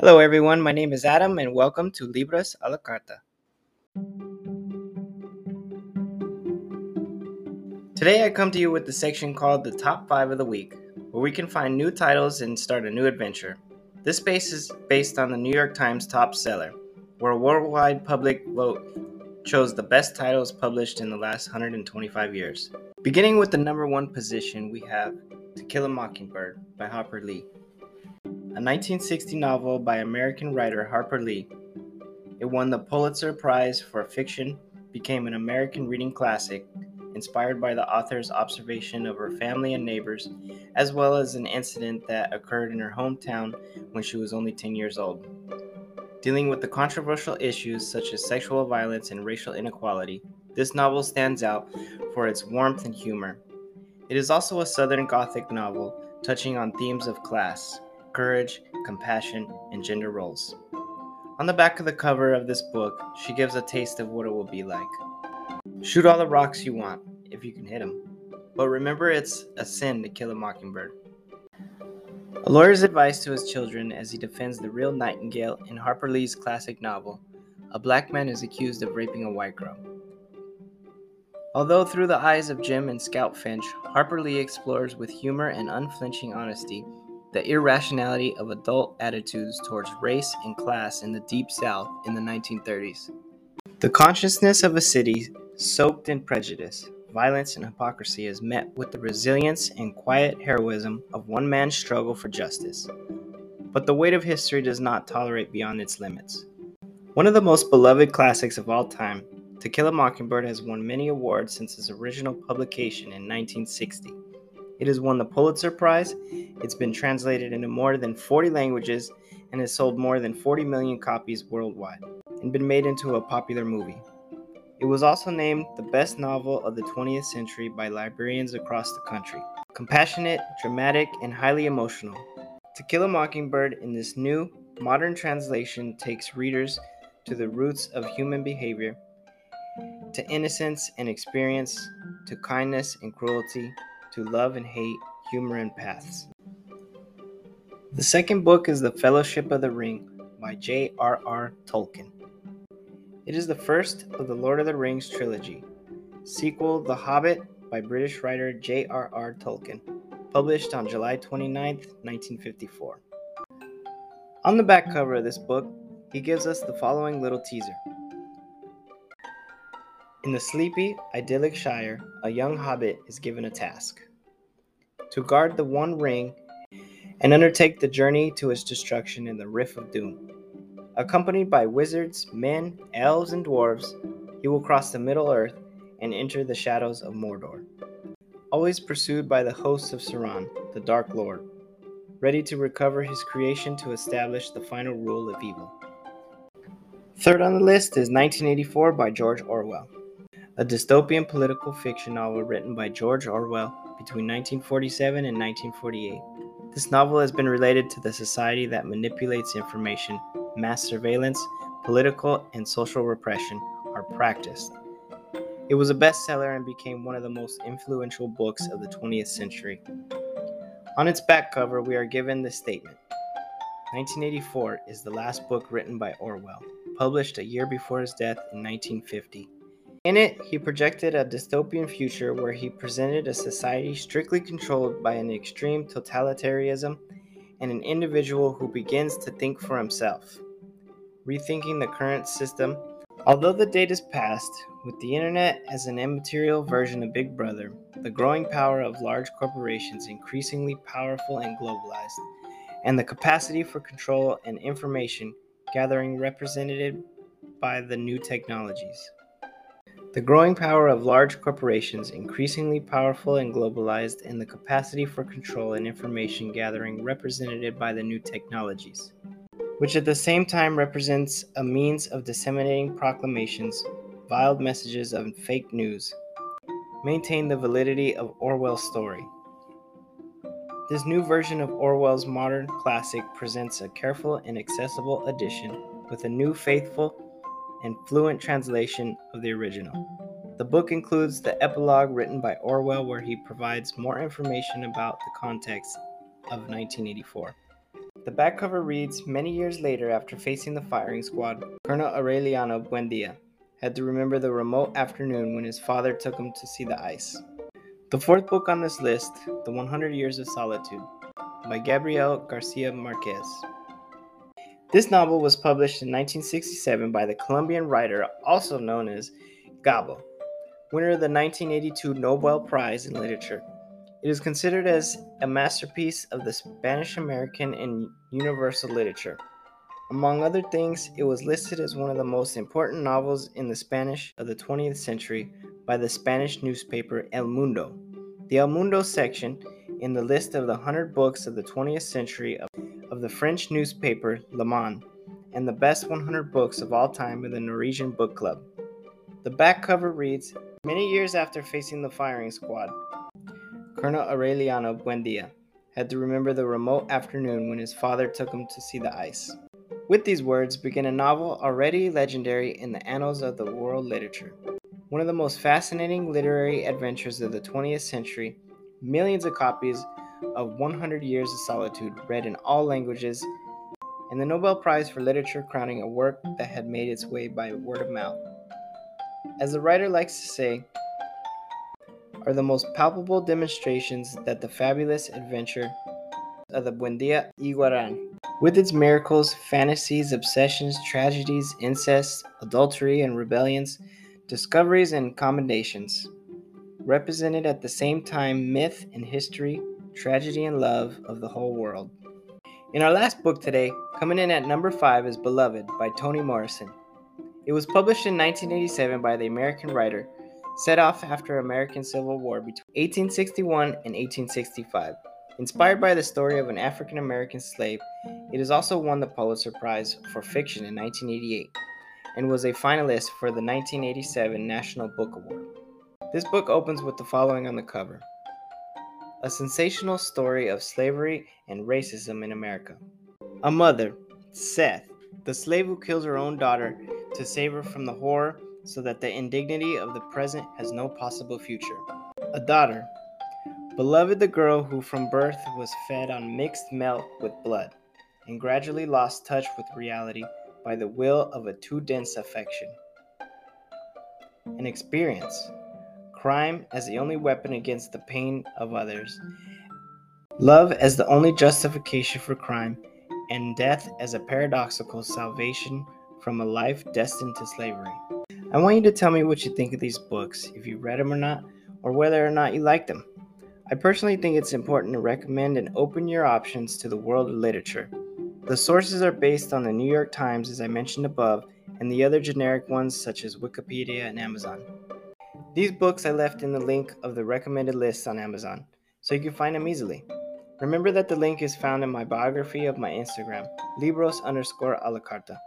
Hello, everyone. My name is Adam, and welcome to Libros a la Carta. Today, I come to you with the section called the Top 5 of the Week, where we can find new titles and start a new adventure. This space is based on the New York Times top seller, where a worldwide public vote chose the best titles published in the last 125 years. Beginning with the number one position, we have To Kill a Mockingbird by Harper Lee a 1960 novel by American writer Harper Lee. It won the Pulitzer Prize for Fiction, became an American reading classic, inspired by the author's observation of her family and neighbors, as well as an incident that occurred in her hometown when she was only 10 years old. Dealing with the controversial issues such as sexual violence and racial inequality, this novel stands out for its warmth and humor. It is also a Southern Gothic novel touching on themes of class, courage, compassion, and gender roles. On the back of the cover of this book, she gives a taste of what it will be like. Shoot all the rocks you want, if you can hit them. But remember, it's a sin to kill a mockingbird. A lawyer's advice to his children as he defends the real Nightingale in Harper Lee's classic novel, A Black Man is Accused of Raping a White Girl. Although through the eyes of Jem and Scout Finch, Harper Lee explores with humor and unflinching honesty the irrationality of adult attitudes towards race and class in the Deep South in the 1930s. The consciousness of a city soaked in prejudice, violence, and hypocrisy is met with the resilience and quiet heroism of one man's struggle for justice. But the weight of history does not tolerate beyond its limits. One of the most beloved classics of all time, To Kill a Mockingbird has won many awards since its original publication in 1960. It has won the Pulitzer Prize. It's been translated into more than 40 languages and has sold more than 40 million copies worldwide and been made into a popular movie. It was also named the best novel of the 20th century by librarians across the country. Compassionate, dramatic, and highly emotional. To Kill a Mockingbird in this new, modern translation takes readers to the roots of human behavior, to innocence and experience, to kindness and cruelty, to love and hate, humor and paths. The second book is The Fellowship of the Ring by J.R.R. Tolkien. It is the first of the Lord of the Rings trilogy. Sequel The Hobbit by British writer J.R.R. Tolkien, published on July 29, 1954. On the back cover of this book, he gives us the following little teaser. In the sleepy, idyllic Shire, a young hobbit is given a task to guard the One Ring and undertake the journey to its destruction in the Rift of Doom. Accompanied by wizards, men, elves, and dwarves, he will cross the Middle Earth and enter the shadows of Mordor. Always pursued by the hosts of Sauron, the Dark Lord, ready to recover his creation to establish the final rule of evil. Third on the list is 1984 by George Orwell a dystopian political fiction novel written by George Orwell between 1947 and 1948. This novel has been related to the society that manipulates information, mass surveillance, political and social repression are practiced. It was a bestseller and became one of the most influential books of the 20th century. On its back cover, we are given this statement 1984 is the last book written by Orwell, published a year before his death in 1950. In it, he projected a dystopian future where he presented a society strictly controlled by an extreme totalitarianism and an individual who begins to think for himself. Rethinking the current system, although the date is past, with the internet as an immaterial version of Big Brother, the growing power of large corporations increasingly powerful and globalized, and the capacity for control and information gathering represented by the new technologies. The growing power of large corporations, increasingly powerful and globalized, and the capacity for control and information gathering represented by the new technologies, which at the same time represents a means of disseminating proclamations, veiled messages, and fake news, maintain the validity of Orwell's story. This new version of Orwell's modern classic presents a careful and accessible edition with a new faithful and fluent translation of the original. The book includes the epilogue written by Orwell, where he provides more information about the context of 1984. The back cover reads Many years later, after facing the firing squad, Colonel Aureliano Buendia had to remember the remote afternoon when his father took him to see the ice. The fourth book on this list, The 100 Years of Solitude, by Gabriel Garcia Marquez. This novel was published in 1967 by the Colombian writer also known as Gabo, winner of the 1982 Nobel Prize in Literature. It is considered as a masterpiece of the Spanish American and universal literature. Among other things, it was listed as one of the most important novels in the Spanish of the 20th century by the Spanish newspaper El Mundo. The El Mundo section in the list of the 100 books of the 20th century the French newspaper Le Monde and the best 100 books of all time of the Norwegian Book Club. The back cover reads Many years after facing the firing squad, Colonel Aureliano Buendia had to remember the remote afternoon when his father took him to see the ice. With these words begin a novel already legendary in the annals of the world literature. One of the most fascinating literary adventures of the 20th century, millions of copies of 100 Years of Solitude read in all languages, and the Nobel Prize for Literature crowning a work that had made its way by word of mouth. As the writer likes to say, are the most palpable demonstrations that the fabulous adventure of the Buendia Iguaran, with its miracles, fantasies, obsessions, tragedies, incest, adultery, and rebellions, discoveries, and commendations, represented at the same time myth and history, tragedy and love of the whole world. In our last book today, coming in at number 5 is Beloved by Toni Morrison. It was published in 1987 by the American writer set off after American Civil War between 1861 and 1865. Inspired by the story of an African American slave, it has also won the Pulitzer Prize for Fiction in 1988 and was a finalist for the 1987 National Book Award. This book opens with the following on the cover A sensational story of slavery and racism in America. A mother, Sethe, the slave who kills her own daughter to save her from the horror so that the indignity of the present has no possible future. A daughter, beloved the girl who from birth was fed on mixed milk with blood, and gradually lost touch with reality by the will of a too dense affection. An experience, crime as the only weapon against the pain of others, love as the only justification for crime, and death as a paradoxical salvation from a life destined to slavery. I want you to tell me what you think of these books, if you read them or not, or whether or not you like them. I personally think it's important to recommend and open your options to the world of literature. The sources are based on the New York Times, as I mentioned above, and the other generic ones such as Wikipedia and Amazon. These books I left in the link of the recommended lists on Amazon, so you can find them easily. Remember that the link is found in my biography of my Instagram, libros underscore a la carta.